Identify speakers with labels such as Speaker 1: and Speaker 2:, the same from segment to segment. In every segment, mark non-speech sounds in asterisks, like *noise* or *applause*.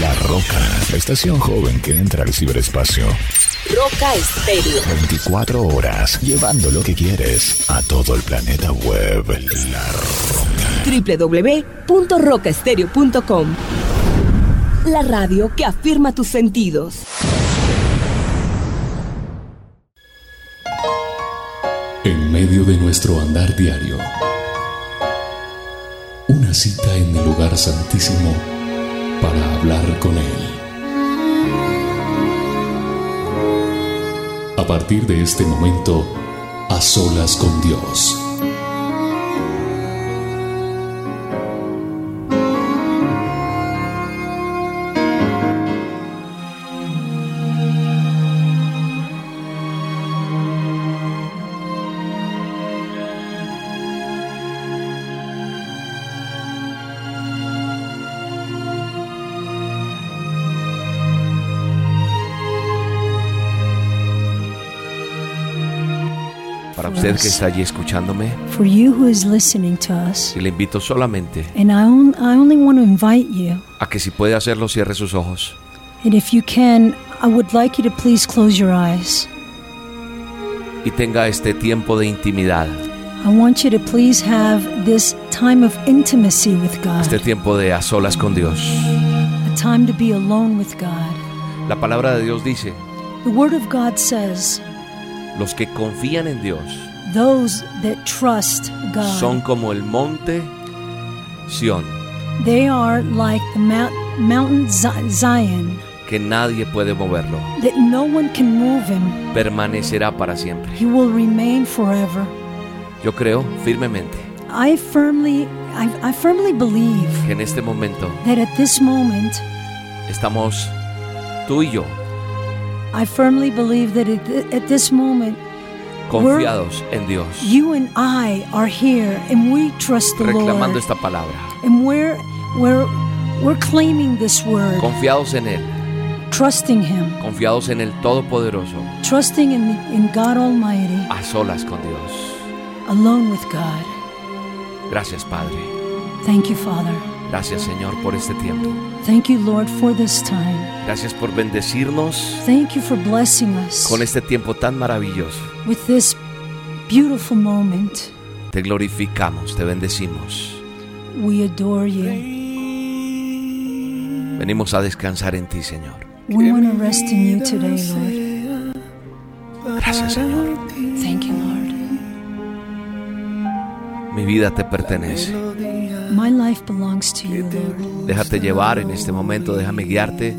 Speaker 1: La Roca, la estación joven que entra al ciberespacio.
Speaker 2: Roca Estéreo.
Speaker 1: 24 horas, llevando lo que quieres a todo el planeta web. La
Speaker 2: Roca. www.rocaestereo.com La radio que afirma tus sentidos.
Speaker 3: En medio de nuestro andar diario, una cita en el lugar santísimo para hablar con Él. A partir de este momento, a solas con Dios.
Speaker 4: Para usted que está allí escuchándome,
Speaker 5: For you who is listening to us,
Speaker 4: y le invito solamente
Speaker 5: and I, on, I only want to invite you,
Speaker 4: a que si puede hacerlo, cierre sus ojos.
Speaker 5: and if you can, I would like you to please close your eyes.
Speaker 4: y tenga este tiempo de intimidad,
Speaker 5: I want you to please have this time of intimacy with God,
Speaker 4: este tiempo de a solas con Dios.
Speaker 5: a time to be alone with God.
Speaker 4: La palabra de Dios dice,
Speaker 5: The Word of God says,
Speaker 4: los que confían en Dios
Speaker 5: Those that trust God,
Speaker 4: son como el monte Sión,
Speaker 5: they are like the mount, mountain Zi- Zion,
Speaker 4: que nadie puede moverlo,
Speaker 5: that no one can move him.
Speaker 4: permanecerá para siempre.
Speaker 5: He will remain forever.
Speaker 4: Yo creo firmemente
Speaker 5: I firmly, I, I firmly believe
Speaker 4: que en este momento
Speaker 5: that at this moment,
Speaker 4: estamos tú y yo
Speaker 5: I firmly believe that at, this moment,
Speaker 4: confiados en Dios,
Speaker 5: you and I are here and we trust the
Speaker 4: reclamando
Speaker 5: Lord.
Speaker 4: esta palabra,
Speaker 5: And we're, we're, we're claiming this word,
Speaker 4: confiados en Él,
Speaker 5: trusting Him,
Speaker 4: confiados en el Todopoderoso,
Speaker 5: trusting in, in God Almighty,
Speaker 4: a solas con Dios.
Speaker 5: alone with God.
Speaker 4: Gracias Padre,
Speaker 5: Thank you, Father.
Speaker 4: gracias Señor por este tiempo,
Speaker 5: Thank you, Lord, for this time.
Speaker 4: gracias por bendecirnos
Speaker 5: Thank you for blessing us
Speaker 4: con este tiempo tan maravilloso.
Speaker 5: with this beautiful moment.
Speaker 4: Te glorificamos, te bendecimos.
Speaker 5: We adore you.
Speaker 4: Venimos a descansar en ti, Señor.
Speaker 5: We want to rest in you today, Lord.
Speaker 4: Gracias, Señor.
Speaker 5: Thank you, Lord.
Speaker 4: Mi vida te pertenece.
Speaker 5: My life belongs to you, Lord.
Speaker 4: Déjate llevar en este momento, déjame guiarte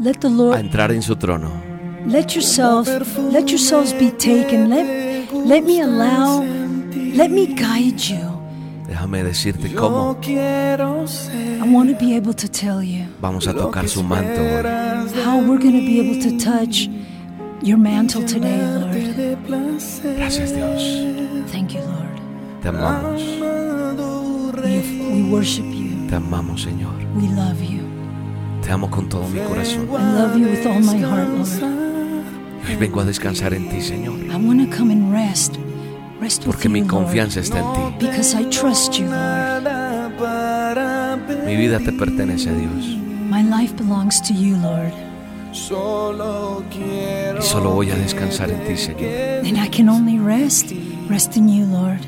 Speaker 5: Let the
Speaker 4: a
Speaker 5: Lord
Speaker 4: entrar en su trono.
Speaker 5: let yourself let yourselves be taken. Let let me allow let me guide you.
Speaker 4: Déjame decirte cómo
Speaker 5: I want to be able to tell you
Speaker 4: vamos a tocar su manto hoy.
Speaker 5: how we're going to be able to touch your mantle today, Lord.
Speaker 4: Gracias, Dios.
Speaker 5: Thank you, Lord.
Speaker 4: Te amamos.
Speaker 5: We, we worship you.
Speaker 4: Te amamos, Señor.
Speaker 5: We love you.
Speaker 4: Te amo con todo mi corazón.
Speaker 5: I love you with all my heart, Lord.
Speaker 4: Hoy vengo a descansar en ti, Señor.
Speaker 5: I want to come and rest. Rest with
Speaker 4: Porque
Speaker 5: you,
Speaker 4: mi
Speaker 5: Lord.
Speaker 4: confianza está en ti.
Speaker 5: Because I trust you, Lord.
Speaker 4: Mi vida te pertenece a Dios.
Speaker 5: My life belongs to you, Lord.
Speaker 4: Y solo voy a descansar en ti, Señor.
Speaker 5: And I can only rest, rest in you, Lord.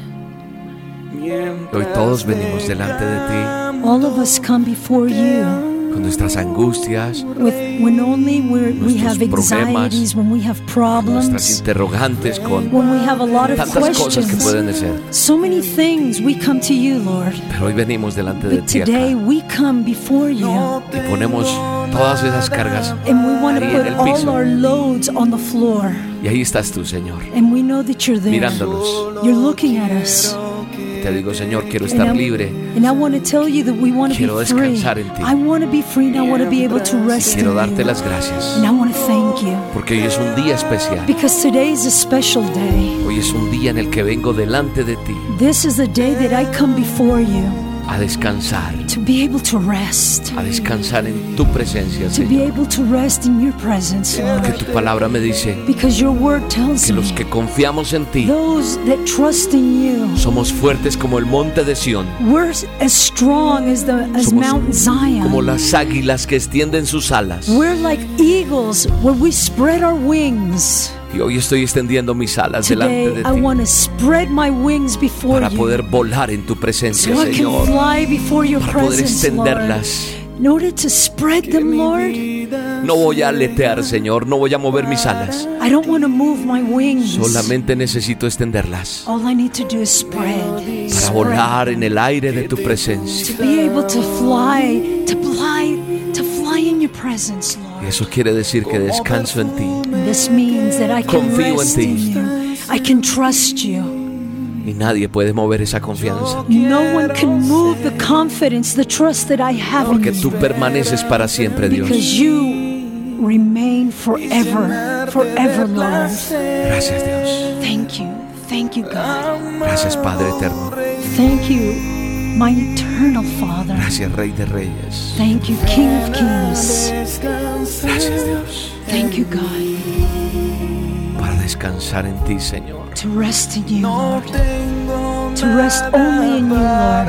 Speaker 4: Hoy todos venimos delante de ti
Speaker 5: All of us come before you
Speaker 4: con nuestras angustias,
Speaker 5: with when only we're, we have
Speaker 4: Nuestros problemas,
Speaker 5: anxieties, when we have
Speaker 4: nuestras
Speaker 5: problems,
Speaker 4: interrogantes, con
Speaker 5: when we have a lot of
Speaker 4: tantas cosas que
Speaker 5: questions.
Speaker 4: pueden ser.
Speaker 5: So many things we come to you, Lord.
Speaker 4: Pero hoy venimos delante de
Speaker 5: But
Speaker 4: ti acá
Speaker 5: today we come before you
Speaker 4: y ponemos todas esas cargas
Speaker 5: and we want to
Speaker 4: ahí en
Speaker 5: put
Speaker 4: el
Speaker 5: all
Speaker 4: piso.
Speaker 5: our loads on the floor.
Speaker 4: Y ahí estás tú, Señor,
Speaker 5: And we know that you're there.
Speaker 4: mirándonos.
Speaker 5: You're looking at us.
Speaker 4: Te digo, Señor, quiero
Speaker 5: And
Speaker 4: estar
Speaker 5: I-
Speaker 4: libre.
Speaker 5: And I want to tell you that we want to
Speaker 4: Quiero descansar en ti.
Speaker 5: I want to be free and I want to be able to rest
Speaker 4: Quiero darte las gracias.
Speaker 5: And I want to thank you
Speaker 4: Porque hoy es un día especial.
Speaker 5: because today is a special day.
Speaker 4: Hoy es un día en el que vengo delante de ti
Speaker 5: This is the day that I come before you
Speaker 4: a descansar,
Speaker 6: to be able to rest,
Speaker 4: a descansar en tu presencia,
Speaker 6: to be
Speaker 4: Señor.
Speaker 6: able to rest in your presence,
Speaker 4: Porque tu palabra me dice
Speaker 6: Because your word tells
Speaker 4: que los que confiamos en ti
Speaker 6: those that trust in you,
Speaker 4: somos fuertes como el monte de Sión,
Speaker 6: we're as strong as the as
Speaker 4: Somos
Speaker 6: Mount Zion.
Speaker 4: como las águilas que extienden sus alas.
Speaker 6: We're like eagles when we spread our wings.
Speaker 4: Y hoy estoy extendiendo mis alas delante de
Speaker 6: I
Speaker 4: ti
Speaker 6: want to spread my wings before
Speaker 4: para
Speaker 6: you.
Speaker 4: poder volar en tu presencia, Señor.
Speaker 6: fly before your
Speaker 4: Para poder
Speaker 6: presence,
Speaker 4: extenderlas.
Speaker 6: Lord. In order to spread them, Lord,
Speaker 4: No voy a aletear, Señor, no voy a mover mis alas.
Speaker 6: I don't want to move my wings.
Speaker 4: Solamente necesito extenderlas
Speaker 6: All I need to do is spread.
Speaker 4: para
Speaker 6: spread.
Speaker 4: volar en el aire de tu presencia. Y eso quiere decir que descanso en ti
Speaker 6: This means that I can
Speaker 4: Confío en ti.
Speaker 6: in you. I can trust you.
Speaker 4: y nadie puede mover esa confianza.
Speaker 6: No one can move the confidence, the trust that I have in
Speaker 4: Porque tú permaneces para siempre, Dios.
Speaker 6: Because you remain forever, forever, Lord.
Speaker 4: Gracias, Dios.
Speaker 6: Thank you. Thank you, God.
Speaker 4: Gracias, Padre eterno.
Speaker 6: Thank you, my eternal Father.
Speaker 4: Gracias, Rey de Reyes.
Speaker 6: Thank you, King of Kings.
Speaker 4: Gracias, Dios.
Speaker 6: Thank you, God,
Speaker 4: Para descansar en ti, Señor.
Speaker 6: to rest in you, Lord. To rest only in you, Lord.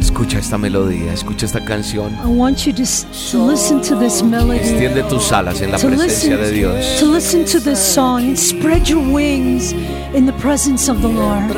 Speaker 4: Escucha esta melodía, escucha esta canción.
Speaker 6: I want you to, to listen to this melody.
Speaker 4: Extiende tus alas en la
Speaker 6: To
Speaker 4: presencia
Speaker 6: listen,
Speaker 4: de Dios.
Speaker 6: to listen to this song and spread your wings in the presence of the Lord.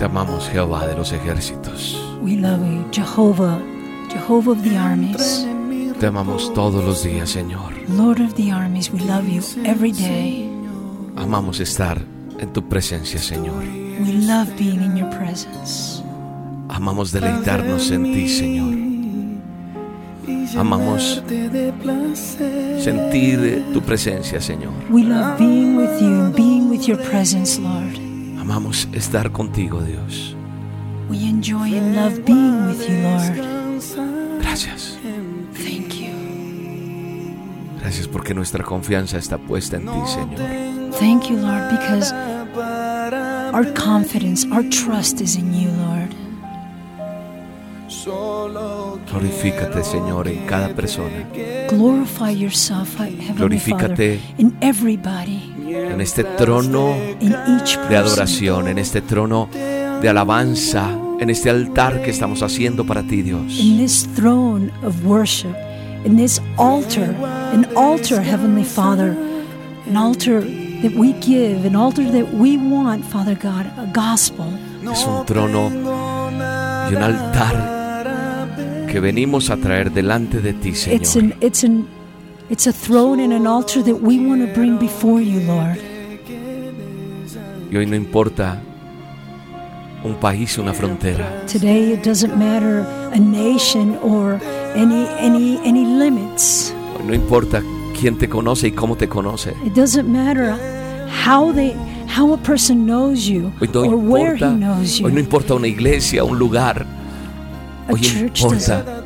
Speaker 7: Te amamos,
Speaker 4: Jehová de los ejércitos.
Speaker 5: We love you, Jehovah, Jehovah of the armies,
Speaker 4: Te amamos todos los días, Señor.
Speaker 5: Lord of the armies. We love you every day.
Speaker 4: Amamos estar en tu presencia, Señor.
Speaker 5: We love being in your presence.
Speaker 4: Amamos deleitarnos en ti, Señor. Amamos sentir tu presencia, Señor.
Speaker 5: We love being with you and being with your presence, Lord.
Speaker 4: Amamos estar contigo, Dios.
Speaker 5: We enjoy and love being with you, Lord.
Speaker 4: Gracias.
Speaker 5: Thank you.
Speaker 4: Gracias porque nuestra confianza está puesta en ti, Señor.
Speaker 5: Thank you, Lord, because our confidence, our trust is in you, Lord.
Speaker 4: Glorifícate, Señor, en cada persona,
Speaker 5: Glorify yourself, Heavenly Father,
Speaker 4: Glorifícate
Speaker 5: in everybody,
Speaker 4: en este trono de adoración, en este trono de alabanza, en este altar que estamos haciendo para ti, Dios.
Speaker 5: in this throne of worship, in this altar, an altar, Heavenly Father, an altar that we give, an altar that we want, Father God, a gospel.
Speaker 4: Es un trono y un altar que venimos a traer delante de ti,
Speaker 5: It's
Speaker 4: Señor.
Speaker 5: an it's an it's a throne and an altar that we want to bring before you, Lord.
Speaker 4: Y hoy no importa un país, una frontera.
Speaker 5: Today it doesn't matter a nation or any any any limits.
Speaker 4: Hoy no importa quién te conoce y cómo te conoce.
Speaker 5: It doesn't matter how they how a person knows you
Speaker 4: Hoy no
Speaker 5: or where he
Speaker 4: importa,
Speaker 5: knows you.
Speaker 4: hoy no importa una iglesia, un lugar.
Speaker 5: A
Speaker 4: Hoy
Speaker 5: church
Speaker 4: importa,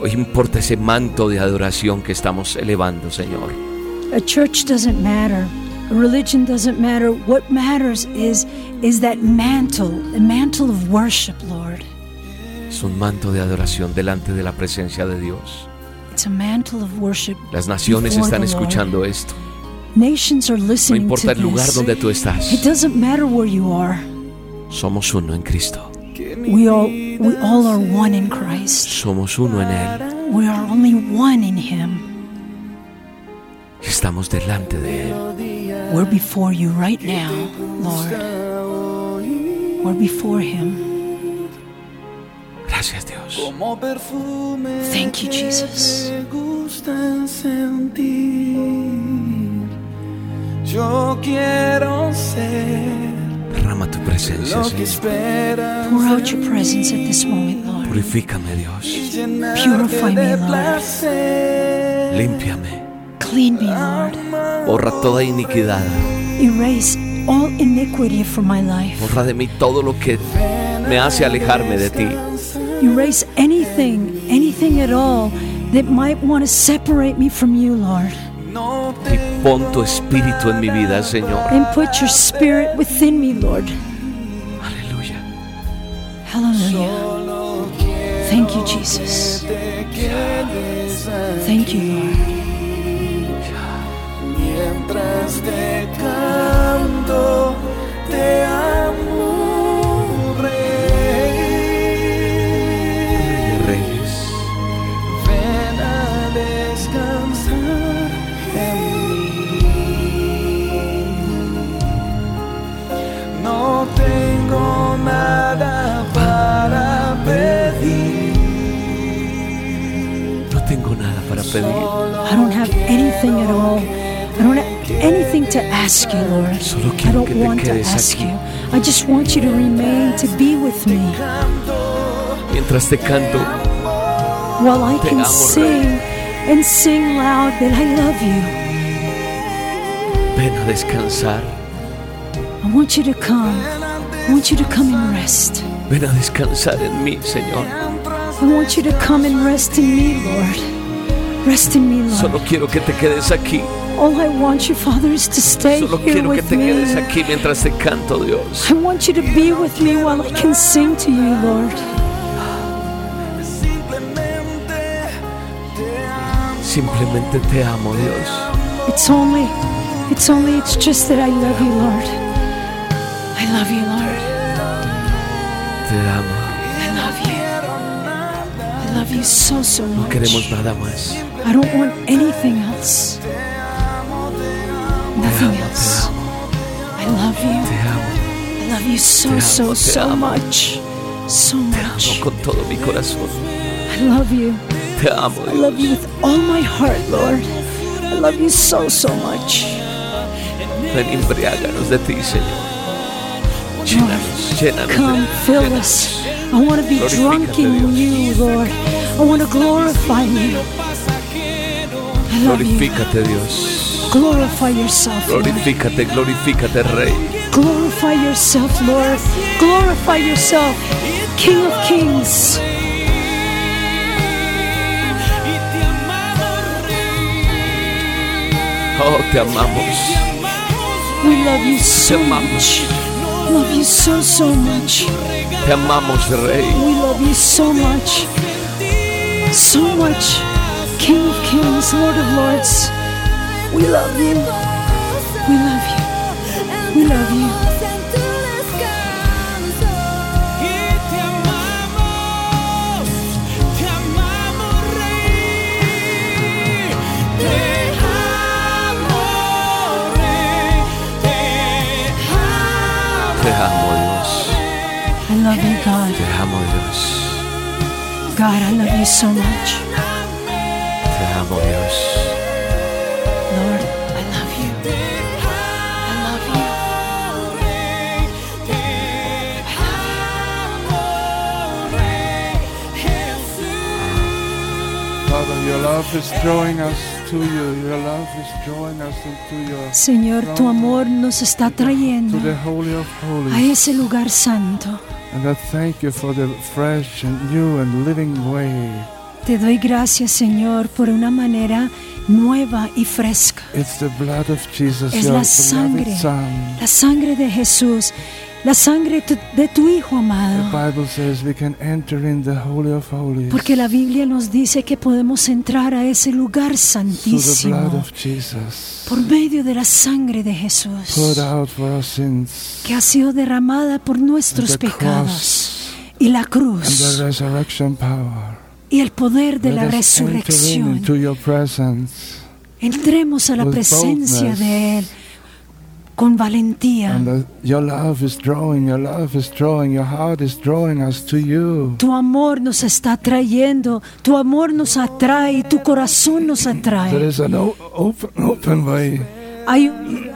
Speaker 4: hoy importa ese manto de adoración que estamos elevando, Señor.
Speaker 5: A church doesn't matter. A religion doesn't matter. What matters is is that mantle, a mantle of worship, Lord.
Speaker 4: Es un manto de adoración delante de la presencia de Dios.
Speaker 5: It's a mantle of worship.
Speaker 4: Las naciones están
Speaker 5: the
Speaker 4: escuchando esto.
Speaker 5: Nations are
Speaker 4: No
Speaker 5: listening
Speaker 4: importa
Speaker 5: to
Speaker 4: el lugar donde tú estás.
Speaker 5: It doesn't matter where you are.
Speaker 4: Somos uno en Cristo.
Speaker 5: We all we all are one in Christ.
Speaker 4: Somos uno en Él.
Speaker 5: We are only one in Him.
Speaker 4: Estamos delante de Él.
Speaker 5: We're before you right now, Lord. We're before Him.
Speaker 4: Gracias, Dios.
Speaker 5: Thank you, Jesus.
Speaker 6: me gusta sentir. Yo quiero ser
Speaker 4: Derrama tu presencia, Señor.
Speaker 5: Pour out your presence at this moment, Lord.
Speaker 4: Purifícame, Dios.
Speaker 5: Purify me,
Speaker 6: de
Speaker 5: Lord.
Speaker 4: Límpiame.
Speaker 5: Clean me, Lord.
Speaker 4: Borra toda iniquidad.
Speaker 5: Erase all iniquity from my life.
Speaker 4: Borra de mí todo lo que me hace alejarme de ti.
Speaker 5: Erase anything, anything at all that might want to separate me from you, Lord.
Speaker 4: Pon tu espíritu en mi vida, Señor.
Speaker 5: And put your spirit within me, Lord.
Speaker 4: Aleluya.
Speaker 5: Hallelujah. Thank you, Jesus. Thank you, Lord.
Speaker 6: Mientras te canto, te para.
Speaker 5: I don't have anything at all. I don't have anything to ask you, Lord.
Speaker 4: Solo
Speaker 5: I don't want to ask
Speaker 4: aquí.
Speaker 5: you. I just want you to remain, to be with me
Speaker 4: Mientras te canto,
Speaker 5: while I can
Speaker 4: amo,
Speaker 5: sing and sing loud that I love you.
Speaker 4: ven a descansar.
Speaker 5: I want you to come. I want you to come and rest.
Speaker 4: Ven a descansar en mí, Señor.
Speaker 5: I want you to come and rest in me, Lord. Rest in me, Lord.
Speaker 4: Solo quiero que te quedes aquí.
Speaker 5: All I want you, Father, is to stay
Speaker 4: Solo
Speaker 5: here
Speaker 4: quiero que
Speaker 5: with
Speaker 4: te quedes
Speaker 5: me.
Speaker 4: aquí mientras te canto, Dios.
Speaker 5: I want you to be with me while I can sing to you, Lord.
Speaker 4: Simplemente te amo, Dios.
Speaker 5: It's only, it's only, it's just that I love you, Lord. I love you, Lord.
Speaker 4: Te amo.
Speaker 5: I love you. I love you so, so
Speaker 4: No
Speaker 5: much.
Speaker 4: queremos nada más.
Speaker 5: I don't want anything else. Nothing
Speaker 4: amo,
Speaker 5: else.
Speaker 4: I
Speaker 5: love you. I love you so, so, so much. So much.
Speaker 4: con todo mi corazón.
Speaker 5: I love you.
Speaker 4: Te amo,
Speaker 5: I love you with all my heart, Lord. I love you so, so much.
Speaker 4: Ven, embriáganos de ti, Señor. Llénanos, llénanos
Speaker 5: Come, fill us. I want to be drunk in you, Lord. I want to glorify you. I love you.
Speaker 4: Glorifícate, Dios.
Speaker 5: Glorify yourself, Lord.
Speaker 4: Glorifícate, glorifícate, Rey.
Speaker 5: Glorify yourself, Lord. Glorify yourself, King of Kings.
Speaker 4: Oh, te amamos.
Speaker 5: We love you so
Speaker 4: Te amamos.
Speaker 5: much. Love you so, so much.
Speaker 4: Te amamos, Rey.
Speaker 5: We love you so much. So much. King of Kings, Lord of Lords. We love you. We love you. We love you.
Speaker 6: te amamos, te amamos, Rey. Te amo, Rey. Te amo.
Speaker 4: Te amo, Dios.
Speaker 5: I love you, God.
Speaker 4: Te amo, Dios.
Speaker 5: God, I love you so much.
Speaker 4: Te Dios.
Speaker 5: Lord, I love you. I love you.
Speaker 8: Father, your love is drawing us to you. Your love is drawing us into your
Speaker 5: Señor, tu amor nos está
Speaker 8: to the
Speaker 5: trayendo
Speaker 8: holy of
Speaker 5: a ese lugar santo.
Speaker 8: And I thank you for the fresh and new and living way.
Speaker 5: Te doy gracias, Señor, por una manera nueva y fresca.
Speaker 8: It's the blood of Jesus,
Speaker 5: Es la sangre. La sangre de Jesús, la sangre de tu Hijo
Speaker 8: The
Speaker 5: amado.
Speaker 8: Bible says we can enter in the holy of holies
Speaker 5: Porque la Biblia nos dice que podemos entrar a ese lugar santísimo por medio de la sangre de Jesús
Speaker 8: out for our sins,
Speaker 5: que ha sido derramada por nuestros pecados. Y la cruz
Speaker 8: the resurrection power.
Speaker 5: Y el poder de la
Speaker 8: Let
Speaker 5: resurrección. Entremos a la presencia de Él con valentía.
Speaker 8: Uh.
Speaker 5: Tu amor nos está atrayendo, tu amor nos atrae, tu corazón nos
Speaker 8: There
Speaker 5: atrae.
Speaker 8: is an o- open, open way.
Speaker 5: Hay un,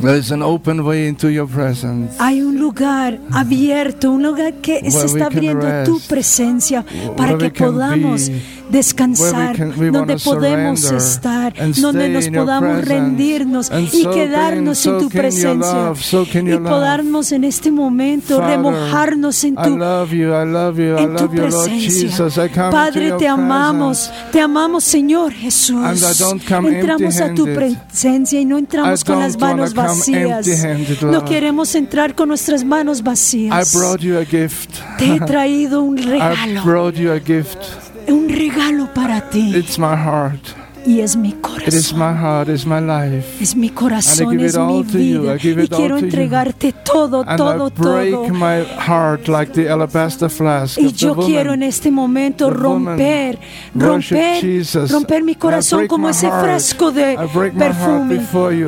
Speaker 8: There is an open way into your presence.
Speaker 5: hay un lugar abierto, un lugar que se está abriendo tu
Speaker 8: rest.
Speaker 5: presencia para que podamos
Speaker 8: be.
Speaker 5: Descansar, donde podemos estar, donde nos podamos rendirnos y quedarnos en tu presencia y podarnos en este momento remojarnos en tu en tu presencia. Padre, te amamos, te amamos, Señor Jesús. Entramos a tu presencia y no entramos con las manos vacías. No queremos entrar con nuestras manos vacías. Te he traído un *laughs* regalo, un regalo para ti.
Speaker 8: It's my heart.
Speaker 5: Y es mi
Speaker 8: It is my
Speaker 5: corazón.
Speaker 8: heart, my life.
Speaker 5: Es mi corazón, es mi vida. Y quiero entregarte todo,
Speaker 8: And
Speaker 5: todo, todo.
Speaker 8: my heart like the alabaster flask
Speaker 5: Y yo quiero en este momento romper, romper,
Speaker 8: Jesus.
Speaker 5: romper mi corazón
Speaker 8: break
Speaker 5: como
Speaker 8: my
Speaker 5: ese
Speaker 8: heart.
Speaker 5: frasco de perfume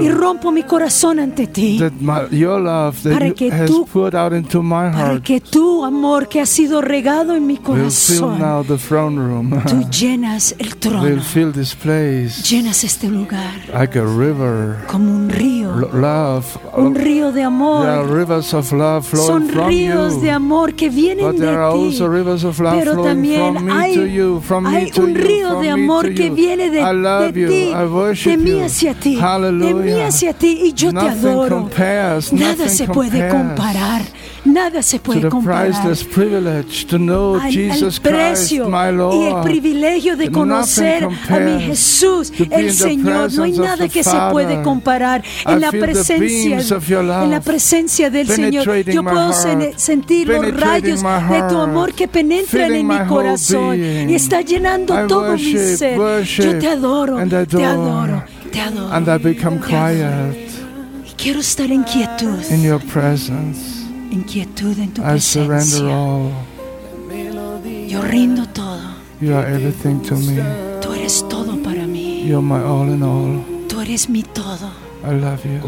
Speaker 5: y rompo mi corazón ante ti
Speaker 8: That my, your love that
Speaker 5: Para que
Speaker 8: has
Speaker 5: tú-
Speaker 8: poured out into my
Speaker 5: para
Speaker 8: heart
Speaker 5: que tu amor que ha sido regado en mi corazón,
Speaker 8: now the throne room.
Speaker 5: tú llenas el *laughs* trono,
Speaker 8: fill this place
Speaker 5: llenas este lugar
Speaker 8: like a river.
Speaker 5: como un río,
Speaker 8: L- love.
Speaker 5: un río de
Speaker 8: There are
Speaker 5: amor.
Speaker 8: rivers of love flowing
Speaker 5: Son
Speaker 8: from
Speaker 5: ríos
Speaker 8: you.
Speaker 5: de amor que vienen
Speaker 8: But
Speaker 5: de
Speaker 8: there are
Speaker 5: ti.
Speaker 8: also rivers of love
Speaker 5: Pero también
Speaker 8: from me
Speaker 5: hay,
Speaker 8: to you, from me
Speaker 5: hay
Speaker 8: to
Speaker 5: un
Speaker 8: you,
Speaker 5: río de amor que viene de,
Speaker 8: I love
Speaker 5: de
Speaker 8: you,
Speaker 5: ti,
Speaker 8: I worship
Speaker 5: de mí hacia ti, de mí
Speaker 8: Hallelujah.
Speaker 5: hacia ti, y yo te adoro.
Speaker 8: compares,
Speaker 5: Nada
Speaker 8: nothing
Speaker 5: se puede comparar, nada se puede comparar
Speaker 8: priceless privilege to know
Speaker 5: al, precio y el privilegio de conocer a mi Jesús, el Señor. No hay nada que se puede comparar en la presencia,
Speaker 8: beams of your love
Speaker 5: en la presencia del Señor.
Speaker 8: penetrating
Speaker 5: Yo
Speaker 8: my
Speaker 5: puedo sentir los rayos de tu amor que penetran en mi corazón y está llenando todo mi ser. Yo te adoro,
Speaker 8: and
Speaker 5: te adoro, te adoro.
Speaker 8: And I become quiet
Speaker 5: Quiero estar en quietud,
Speaker 8: in your presence.
Speaker 5: En quietud en tu
Speaker 8: I surrender all.
Speaker 5: Yo rindo todo.
Speaker 8: You are everything to me.
Speaker 5: Tú eres todo para mí.
Speaker 8: You're my all in all.
Speaker 5: Tú eres eres mi todo.
Speaker 8: I love you.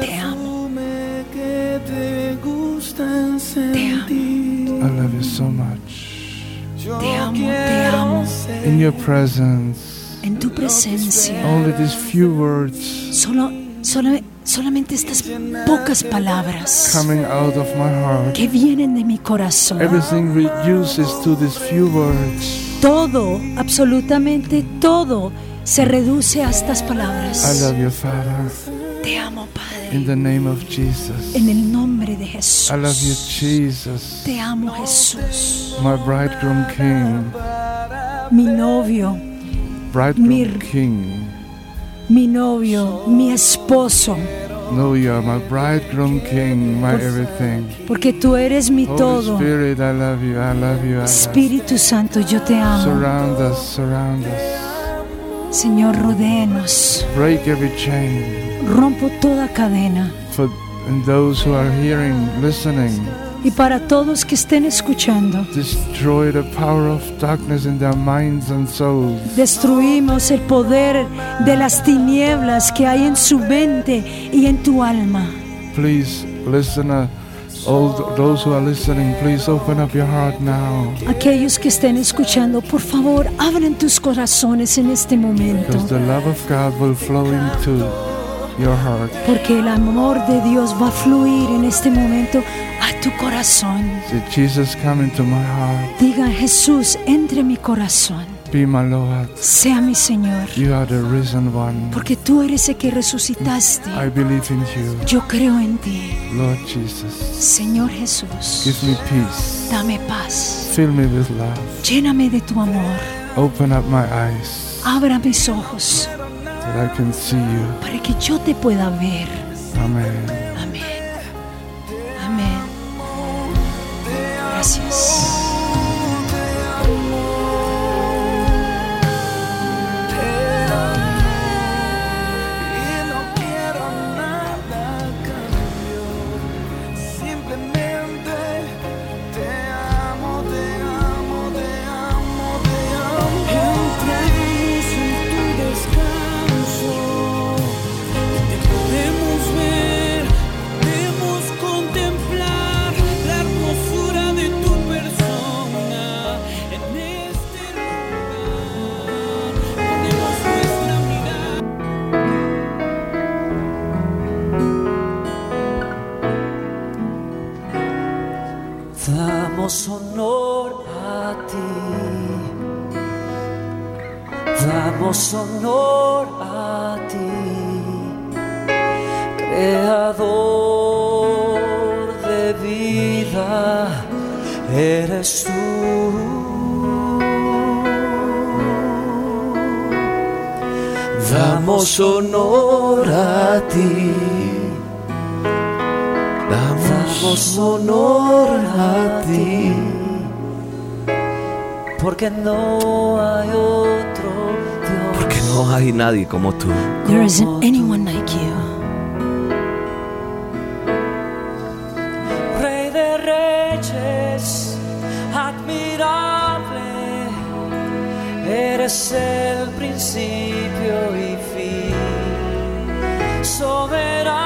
Speaker 5: Te amo.
Speaker 6: que te gusta
Speaker 5: Te amo.
Speaker 8: I love you so much.
Speaker 5: Te amo. Te amo.
Speaker 8: In your presence,
Speaker 5: En tu presencia.
Speaker 8: only these few words
Speaker 5: Solo, solo, solamente estas pocas palabras
Speaker 8: coming out of my heart.
Speaker 5: que vienen de mi corazón.
Speaker 8: Everything reduces to these few words.
Speaker 5: Todo, absolutamente todo, se reduce a estas
Speaker 8: I
Speaker 5: palabras.
Speaker 8: love you, Father.
Speaker 5: Te amo, Padre.
Speaker 8: In the name of Jesus.
Speaker 5: En el nombre de
Speaker 8: I love you,
Speaker 5: Jesús.
Speaker 8: Jesus.
Speaker 5: Te amo, Jesús.
Speaker 8: My bridegroom king.
Speaker 5: Mi novio,
Speaker 8: Bridegroom
Speaker 5: Mir-
Speaker 8: king.
Speaker 5: Mi novio, mi esposo.
Speaker 8: No, you are my bridegroom king, my everything.
Speaker 5: Porque tú eres mi
Speaker 8: Holy
Speaker 5: todo.
Speaker 8: Spirit, I love you, I love you, I love you.
Speaker 5: Espíritu Santo, yo te amo.
Speaker 8: Surround us, surround us.
Speaker 5: Señor, rodéenos.
Speaker 8: Break every chain.
Speaker 5: Rompo toda cadena.
Speaker 8: For those who are hearing, listening,
Speaker 5: Y para todos que estén escuchando,
Speaker 8: destroy the power of darkness in their minds and souls.
Speaker 5: destruimos el poder de las tinieblas que hay en su mente y en tu alma.
Speaker 8: Please, listener, all th- those who are listening, please open up your heart now.
Speaker 5: Aquellos que estén escuchando, por favor, abran tus corazones en este momento.
Speaker 8: Because the love of God will flow into your heart.
Speaker 5: Porque el amor de Dios va a fluir en este momento a tu corazón.
Speaker 8: Say, Jesus, come into my heart.
Speaker 5: Diga, Jesús, entre mi corazón.
Speaker 8: Be my Lord.
Speaker 5: Sea mi Señor.
Speaker 8: You are the risen one.
Speaker 5: Porque tú eres el que resucitaste.
Speaker 8: I believe in you,
Speaker 5: Yo creo en ti.
Speaker 8: Lord Jesus.
Speaker 5: Señor Jesús,
Speaker 8: Give me peace.
Speaker 5: dame paz.
Speaker 8: Fill me with love.
Speaker 5: Lléname de tu amor.
Speaker 8: Open up my eyes
Speaker 5: Abra mis ojos
Speaker 8: that I can see you.
Speaker 5: para que yo te pueda ver.
Speaker 8: Amen.
Speaker 5: Amén. Amén. Gracias.
Speaker 9: Damos honor a ti. Damos honor a ti. Creador de vida, eres tú.
Speaker 4: Damos honor a ti. Damos honor a ti.
Speaker 9: Porque no hay otro Dios.
Speaker 4: Porque no hay nadie como tú.
Speaker 5: There isn't anyone like you.
Speaker 9: Rey de reyes, admirable, eres el principio y fin, soberano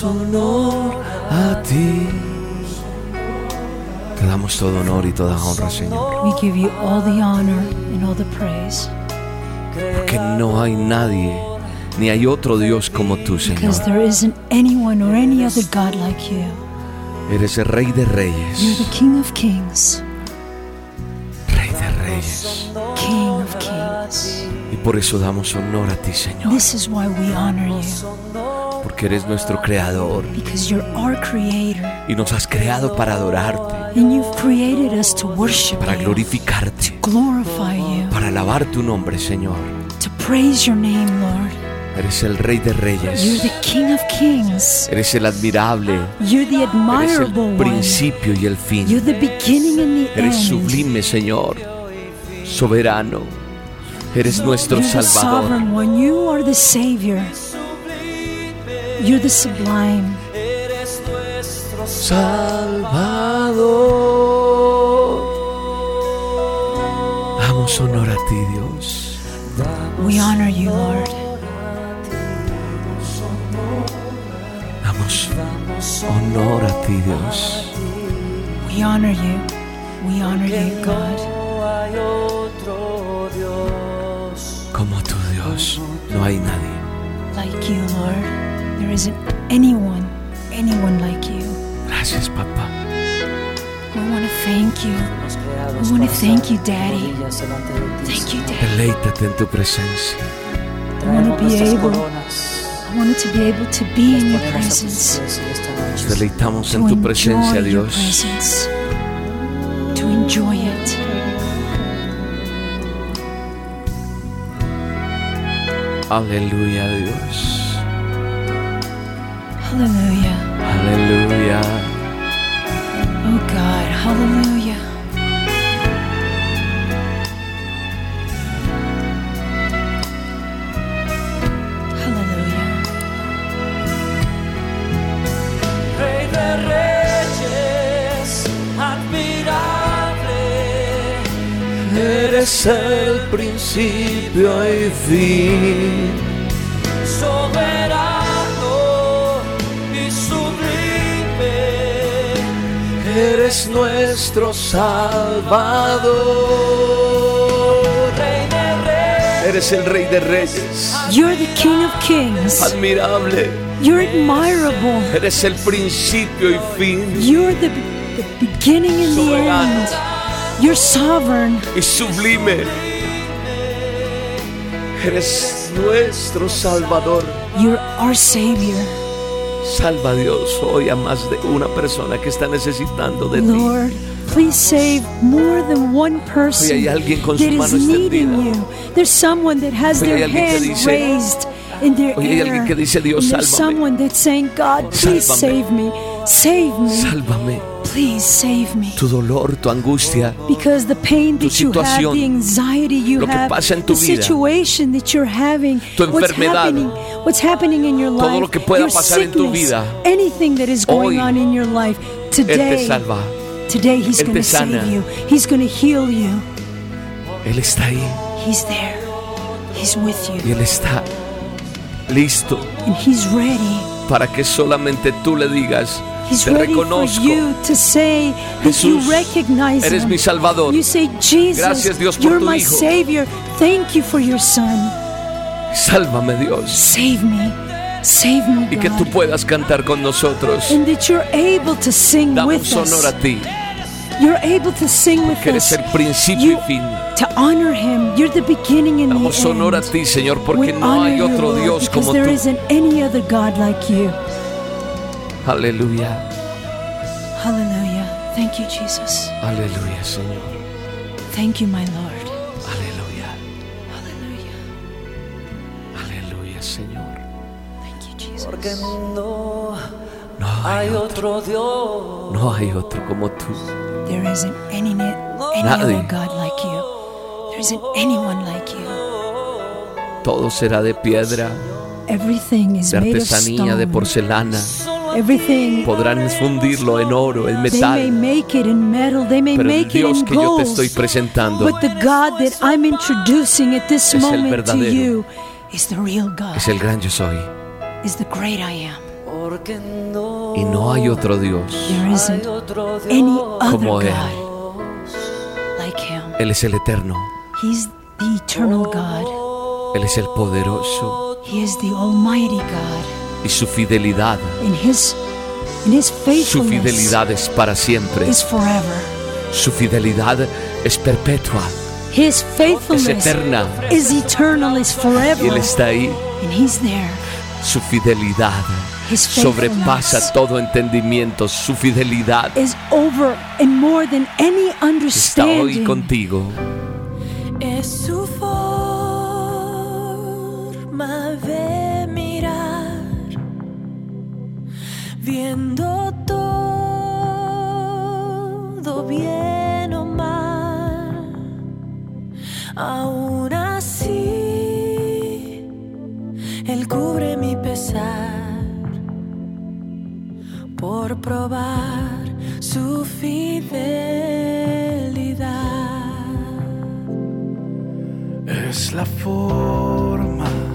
Speaker 4: Damos honor a ti. Te damos todo honor y toda honra, Señor.
Speaker 5: We give you all the honor and all the praise
Speaker 4: Porque no hay nadie, ni hay otro Dios como tú, Señor.
Speaker 5: because there isn't anyone or any other God like you.
Speaker 4: Eres el Rey de
Speaker 5: You're
Speaker 4: Reyes.
Speaker 5: the King of Kings,
Speaker 4: Rey de Reyes.
Speaker 5: King of Kings.
Speaker 4: Y por eso damos honor a ti, Señor.
Speaker 5: This is why we honor you.
Speaker 4: Porque eres nuestro creador
Speaker 5: because you're our creator.
Speaker 4: y nos has creado para adorarte,
Speaker 5: And you've created us to worship
Speaker 4: para
Speaker 5: you,
Speaker 4: glorificarte,
Speaker 5: glorify you,
Speaker 4: para alabar tu nombre, Señor.
Speaker 5: to praise your name, Lord.
Speaker 4: Eres el Rey de
Speaker 5: You're
Speaker 4: Reyes,
Speaker 5: the King of Kings.
Speaker 4: eres el admirable,
Speaker 5: You're the
Speaker 4: eres
Speaker 5: admirable
Speaker 4: el
Speaker 5: one.
Speaker 4: principio y el fin.
Speaker 5: You're the beginning and the
Speaker 4: Eres
Speaker 5: end.
Speaker 4: sublime, Señor, soberano. Eres nuestro
Speaker 5: You're the
Speaker 4: Salvador.
Speaker 5: sovereign one. You are the Savior. You're the sublime.
Speaker 9: Eres nuestro
Speaker 4: Salvador. Damos honor a ti, Dios.
Speaker 5: We honor you, Lord.
Speaker 4: Damos honor a ti, Dios.
Speaker 5: We honor you. We honor you, God.
Speaker 9: No hay otro Dios.
Speaker 4: Como tu Dios, no hay nadie.
Speaker 5: Like you, Lord. There isn't anyone, anyone like you.
Speaker 4: Gracias, papá.
Speaker 5: We want to thank you.
Speaker 9: Nos creados
Speaker 5: I wanna thank you, Daddy.
Speaker 9: de rodillas delante de ti,
Speaker 5: Thank you,
Speaker 9: Daddy.
Speaker 5: Dad.
Speaker 4: Deleítate en tu presencia.
Speaker 5: I want to be able. I wanted to be able to be in your
Speaker 9: Las ponemos a tus
Speaker 5: presence.
Speaker 9: pies y esta
Speaker 4: Nos
Speaker 9: noche
Speaker 4: deleitamos
Speaker 5: To
Speaker 4: en tu
Speaker 5: enjoy
Speaker 4: presencia,
Speaker 5: your
Speaker 4: Dios.
Speaker 5: presence. To enjoy it.
Speaker 4: Aleluya, Dios.
Speaker 5: Hallelujah.
Speaker 4: Aleluya.
Speaker 5: Oh God, hallelujah. Hallelujah.
Speaker 9: Rey de reyes, admirable.
Speaker 4: Eres el principio y fin. Eres nuestro Salvador.
Speaker 9: Rey de reyes,
Speaker 4: Eres el Rey de Reyes.
Speaker 5: You're the King of Kings.
Speaker 4: Admirable.
Speaker 5: You're admirable.
Speaker 4: Eres el principio y fin.
Speaker 5: You're the, the beginning and the end. You're sovereign.
Speaker 4: Y sublime. Eres nuestro Salvador.
Speaker 5: You're our Savior.
Speaker 4: Salva Dios hoy a más de una persona que está necesitando de ti.
Speaker 5: Lord, please save more than one person
Speaker 4: Hoy hay alguien con
Speaker 5: that
Speaker 4: su
Speaker 5: is
Speaker 4: mano
Speaker 5: needing
Speaker 4: extendida.
Speaker 5: you. There's someone that has
Speaker 4: Hoy hay
Speaker 5: their
Speaker 4: alguien que
Speaker 5: hand
Speaker 4: dice-
Speaker 5: raised in their
Speaker 4: Hoy hay alguien
Speaker 5: air.
Speaker 4: que dice, "Dios,
Speaker 5: And there's
Speaker 4: sálvame.
Speaker 5: someone that's saying, God, please
Speaker 4: Sálvame.
Speaker 5: save me. Save me.
Speaker 4: Sálvame.
Speaker 5: Please save me.
Speaker 4: Tu dolor, tu angustia,
Speaker 5: Because the pain
Speaker 4: Tu
Speaker 5: that you have,
Speaker 4: situación,
Speaker 5: the anxiety you
Speaker 4: lo que
Speaker 5: have,
Speaker 4: pasa en tu
Speaker 5: the
Speaker 4: vida,
Speaker 5: situation that you're having,
Speaker 4: tu
Speaker 5: what's
Speaker 4: enfermedad,
Speaker 5: happening, what's happening in your
Speaker 4: todo
Speaker 5: life,
Speaker 4: lo que pueda
Speaker 5: your
Speaker 4: pasar en tu
Speaker 5: sickness,
Speaker 4: vida,
Speaker 5: anything that is going
Speaker 4: hoy,
Speaker 5: on in your life,
Speaker 4: Él te
Speaker 5: today,
Speaker 4: salva.
Speaker 5: today He's
Speaker 4: Él
Speaker 5: going
Speaker 4: te
Speaker 5: to
Speaker 4: sana.
Speaker 5: save you. He's going to heal you.
Speaker 4: Él está ahí
Speaker 5: He's there. He's with
Speaker 4: y
Speaker 5: you.
Speaker 4: Él está listo
Speaker 5: And He's ready.
Speaker 4: para que solamente tú le digas, te reconozco,
Speaker 5: you to say that
Speaker 4: Jesús,
Speaker 5: you recognize
Speaker 4: eres mi Salvador.
Speaker 5: You say, Jesus,
Speaker 4: Gracias, Dios, por
Speaker 5: you're
Speaker 4: tu
Speaker 5: my
Speaker 4: Hijo."
Speaker 5: Savior. Thank you for your Son.
Speaker 4: Sálvame Dios.
Speaker 5: Save me. Save me,
Speaker 4: Y que tú puedas cantar con nosotros.
Speaker 5: And that you're able to sing with
Speaker 4: Damos honor a
Speaker 5: us.
Speaker 4: ti,
Speaker 5: You're able to sing with
Speaker 4: que eres
Speaker 5: us.
Speaker 4: el principio
Speaker 5: You-
Speaker 4: y fin.
Speaker 5: To honor Him. You're the beginning and
Speaker 4: Damos
Speaker 5: the
Speaker 4: honor a
Speaker 5: end.
Speaker 4: ti, Señor,
Speaker 5: We
Speaker 4: porque no
Speaker 5: honor
Speaker 4: hay otro Dios como
Speaker 5: there
Speaker 4: tú.
Speaker 5: isn't any other God like you.
Speaker 4: Aleluya,
Speaker 5: Hallelujah. Thank you, Jesus.
Speaker 4: aleluya, Señor.
Speaker 5: Thank you, my Lord.
Speaker 4: Aleluya,
Speaker 5: Hallelujah.
Speaker 4: aleluya, Señor.
Speaker 5: Thank you, Jesus.
Speaker 9: porque no
Speaker 4: No
Speaker 9: hay
Speaker 4: hay otro,
Speaker 9: otro Dios.
Speaker 4: no hay otro como tú.
Speaker 5: There isn't any, any
Speaker 4: Nadie.
Speaker 5: other God like you. There isn't anyone like you.
Speaker 4: Todo será de piedra,
Speaker 5: Everything is
Speaker 4: de
Speaker 5: made of
Speaker 4: artesanía, de
Speaker 5: stone.
Speaker 4: porcelana.
Speaker 5: Everything
Speaker 4: Podrán fundirlo en oro, en
Speaker 5: They may
Speaker 4: metal.
Speaker 5: make it in metal, they may
Speaker 4: Pero el
Speaker 5: make it
Speaker 4: Dios
Speaker 5: in
Speaker 4: que yo te
Speaker 5: gold.
Speaker 4: estoy presentando
Speaker 5: But the God that I'm introducing at this
Speaker 4: Es el
Speaker 5: moment to
Speaker 4: verdadero.
Speaker 5: you is the real God,
Speaker 4: es el gran yo soy.
Speaker 5: is the great I am.
Speaker 4: Y no hay otro Dios.
Speaker 5: There
Speaker 9: hay
Speaker 5: isn't
Speaker 9: otro
Speaker 5: any
Speaker 9: Dios.
Speaker 5: other
Speaker 4: Como Él.
Speaker 5: God like Him.
Speaker 4: Él es el eterno,
Speaker 5: He's the eternal God.
Speaker 4: Él es el poderoso.
Speaker 5: He is the Almighty God.
Speaker 4: Y su fidelidad,
Speaker 5: In His in His
Speaker 4: su fidelidad es para siempre.
Speaker 5: is forever.
Speaker 4: Su fidelidad es perpetua,
Speaker 5: His
Speaker 4: es
Speaker 5: faithfulness
Speaker 4: eterna.
Speaker 5: is eternal, is
Speaker 4: Y
Speaker 5: forever.
Speaker 4: Él está ahí
Speaker 5: And He's there
Speaker 4: Su fidelidad
Speaker 5: His
Speaker 4: sobrepasa todo entendimiento. Su fidelidad
Speaker 5: is over and more than any
Speaker 4: está hoy
Speaker 5: understanding.
Speaker 4: contigo.
Speaker 9: Es su forma de viendo todo bien o mal. Aún así, Él cubre mi pesar por probar su fidelidad.
Speaker 10: Es la forma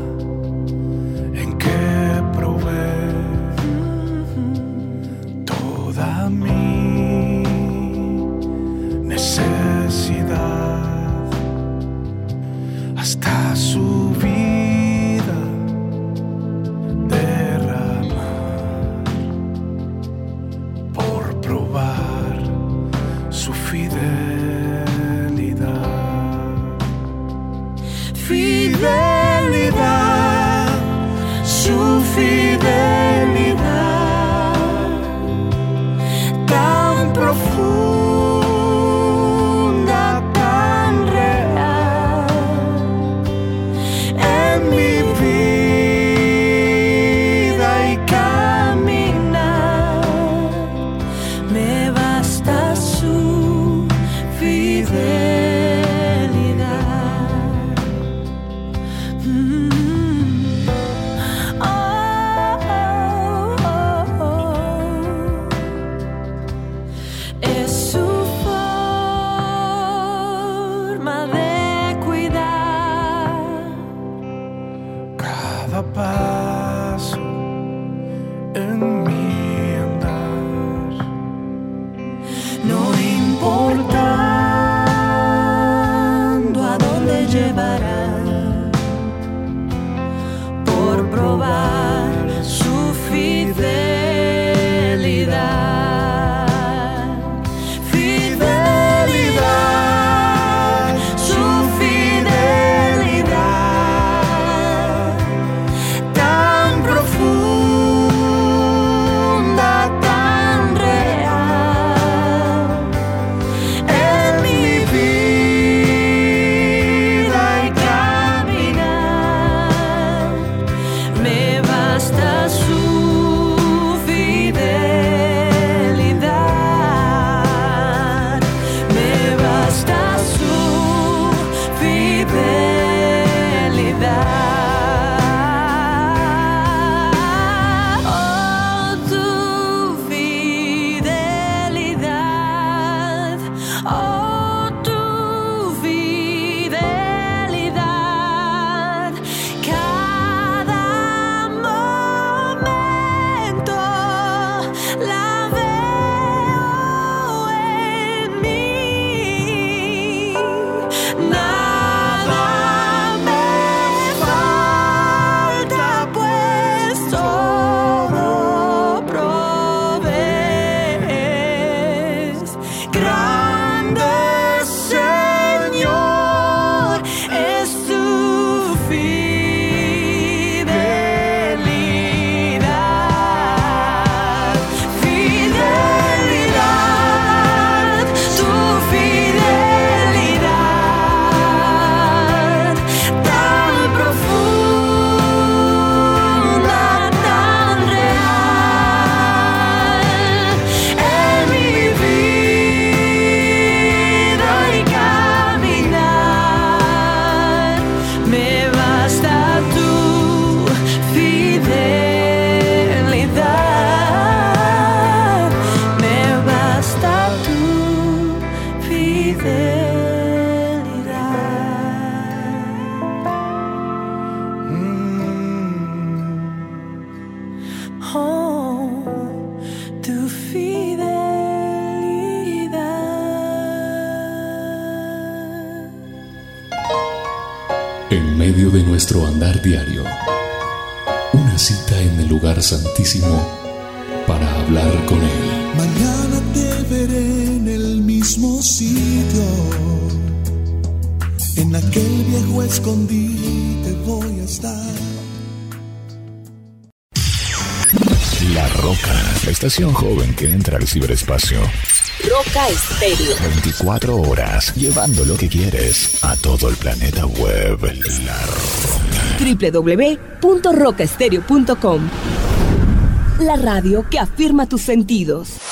Speaker 3: diario, una cita en el lugar santísimo para hablar con Él.
Speaker 6: Mañana te veré en el mismo sitio. En aquel viejo escondite voy a estar.
Speaker 1: La estación joven que entra al ciberespacio.
Speaker 2: Roca Estéreo.
Speaker 1: 24 horas, llevando lo que quieres a todo el planeta web. La Roca.
Speaker 2: www.rocaestereo.com La radio que afirma tus sentidos.